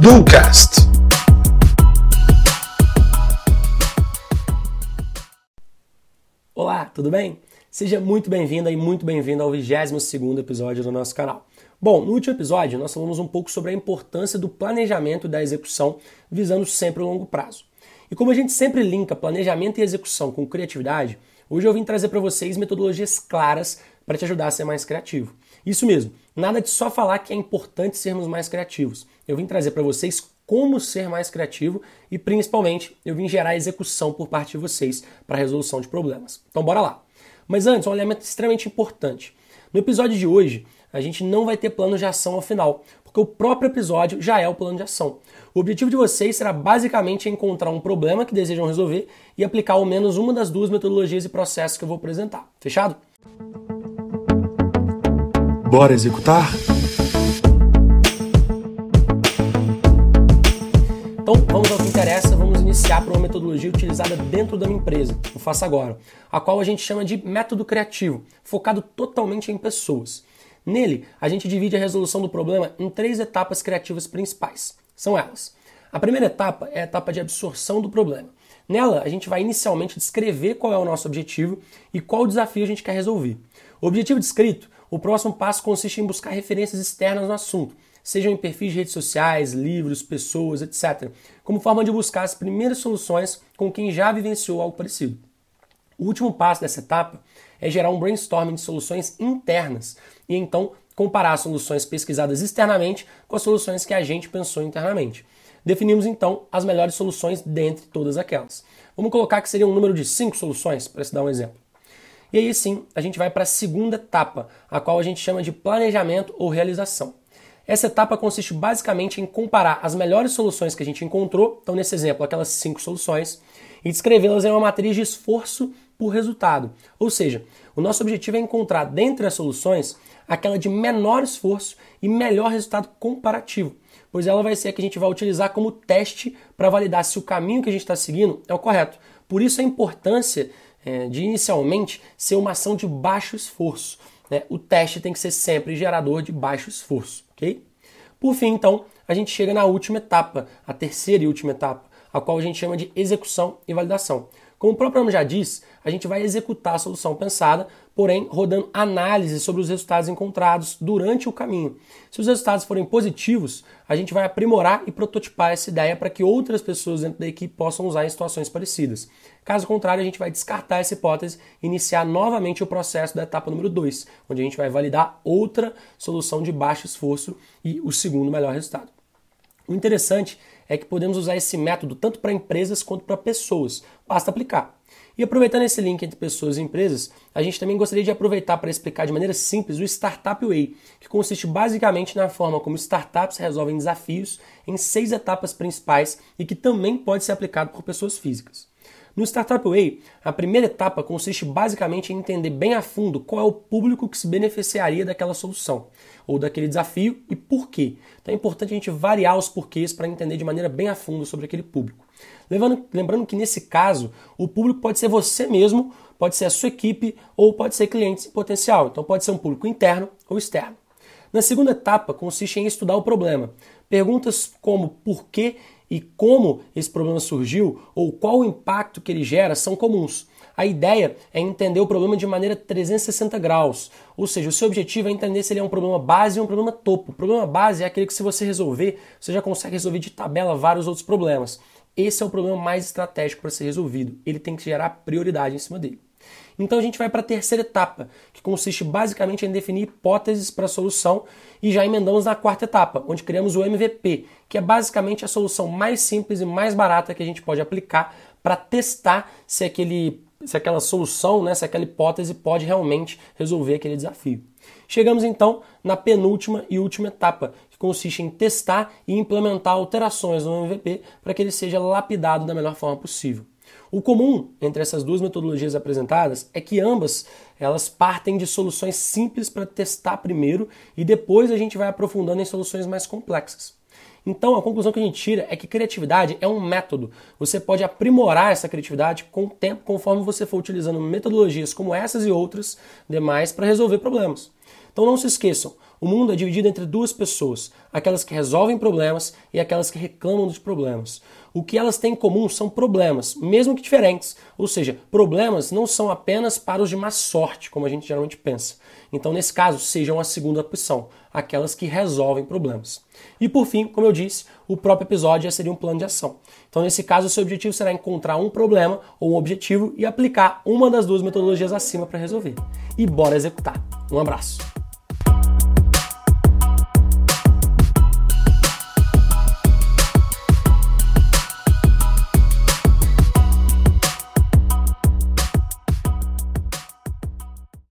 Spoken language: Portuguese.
Ducast. Olá, tudo bem? Seja muito bem-vinda e muito bem-vindo ao 22º episódio do nosso canal. Bom, no último episódio nós falamos um pouco sobre a importância do planejamento e da execução, visando sempre o longo prazo. E como a gente sempre linka planejamento e execução com criatividade, hoje eu vim trazer para vocês metodologias claras para te ajudar a ser mais criativo. Isso mesmo, nada de só falar que é importante sermos mais criativos. Eu vim trazer para vocês como ser mais criativo e principalmente eu vim gerar execução por parte de vocês para resolução de problemas. Então bora lá. Mas antes, um elemento extremamente importante. No episódio de hoje, a gente não vai ter plano de ação ao final, porque o próprio episódio já é o plano de ação. O objetivo de vocês será basicamente encontrar um problema que desejam resolver e aplicar ao menos uma das duas metodologias e processos que eu vou apresentar. Fechado? Bora executar? Então vamos ao que interessa, vamos iniciar por uma metodologia utilizada dentro da minha empresa, o Faça Agora, a qual a gente chama de método criativo, focado totalmente em pessoas. Nele, a gente divide a resolução do problema em três etapas criativas principais. São elas. A primeira etapa é a etapa de absorção do problema. Nela, a gente vai inicialmente descrever qual é o nosso objetivo e qual desafio a gente quer resolver. O objetivo descrito, o próximo passo consiste em buscar referências externas no assunto, sejam em perfis de redes sociais, livros, pessoas, etc., como forma de buscar as primeiras soluções com quem já vivenciou algo parecido. O último passo dessa etapa é gerar um brainstorming de soluções internas e então comparar as soluções pesquisadas externamente com as soluções que a gente pensou internamente. Definimos então as melhores soluções dentre todas aquelas. Vamos colocar que seria um número de cinco soluções, para se dar um exemplo. E aí sim, a gente vai para a segunda etapa, a qual a gente chama de planejamento ou realização. Essa etapa consiste basicamente em comparar as melhores soluções que a gente encontrou, então nesse exemplo, aquelas cinco soluções, e descrevê-las em uma matriz de esforço por resultado. Ou seja, o nosso objetivo é encontrar dentre as soluções aquela de menor esforço e melhor resultado comparativo, pois ela vai ser a que a gente vai utilizar como teste para validar se o caminho que a gente está seguindo é o correto. Por isso a importância de inicialmente ser uma ação de baixo esforço. Né? O teste tem que ser sempre gerador de baixo esforço, ok? Por fim, então, a gente chega na última etapa, a terceira e última etapa, a qual a gente chama de execução e validação. Como o próprio nome já diz, a gente vai executar a solução pensada, porém rodando análise sobre os resultados encontrados durante o caminho. Se os resultados forem positivos, a gente vai aprimorar e prototipar essa ideia para que outras pessoas dentro da equipe possam usar em situações parecidas. Caso contrário, a gente vai descartar essa hipótese e iniciar novamente o processo da etapa número 2, onde a gente vai validar outra solução de baixo esforço e o segundo melhor resultado. O interessante é que podemos usar esse método tanto para empresas quanto para pessoas. Basta aplicar. E aproveitando esse link entre pessoas e empresas, a gente também gostaria de aproveitar para explicar de maneira simples o Startup Way, que consiste basicamente na forma como startups resolvem desafios em seis etapas principais e que também pode ser aplicado por pessoas físicas. No Startup Way, a primeira etapa consiste basicamente em entender bem a fundo qual é o público que se beneficiaria daquela solução ou daquele desafio e por quê. Então é importante a gente variar os porquês para entender de maneira bem a fundo sobre aquele público. Lembrando, lembrando que nesse caso, o público pode ser você mesmo, pode ser a sua equipe ou pode ser clientes em potencial. Então pode ser um público interno ou externo. Na segunda etapa, consiste em estudar o problema. Perguntas como por que e como esse problema surgiu ou qual o impacto que ele gera são comuns. A ideia é entender o problema de maneira 360 graus, ou seja, o seu objetivo é entender se ele é um problema base ou um problema topo. O problema base é aquele que se você resolver, você já consegue resolver de tabela vários outros problemas. Esse é o problema mais estratégico para ser resolvido. Ele tem que gerar prioridade em cima dele. Então a gente vai para a terceira etapa, que consiste basicamente em definir hipóteses para a solução e já emendamos na quarta etapa, onde criamos o MVP, que é basicamente a solução mais simples e mais barata que a gente pode aplicar para testar se aquele se aquela solução, né, se aquela hipótese pode realmente resolver aquele desafio. Chegamos então na penúltima e última etapa, que consiste em testar e implementar alterações no MVP para que ele seja lapidado da melhor forma possível. O comum entre essas duas metodologias apresentadas é que ambas elas partem de soluções simples para testar primeiro e depois a gente vai aprofundando em soluções mais complexas. Então a conclusão que a gente tira é que criatividade é um método. Você pode aprimorar essa criatividade com o tempo, conforme você for utilizando metodologias como essas e outras demais para resolver problemas. Então não se esqueçam, o mundo é dividido entre duas pessoas, aquelas que resolvem problemas e aquelas que reclamam dos problemas. O que elas têm em comum são problemas, mesmo que diferentes. Ou seja, problemas não são apenas para os de má sorte, como a gente geralmente pensa. Então, nesse caso, sejam a segunda opção, aquelas que resolvem problemas. E por fim, como eu disse, o próprio episódio seria um plano de ação. Então, nesse caso, o seu objetivo será encontrar um problema ou um objetivo e aplicar uma das duas metodologias acima para resolver. E bora executar. Um abraço.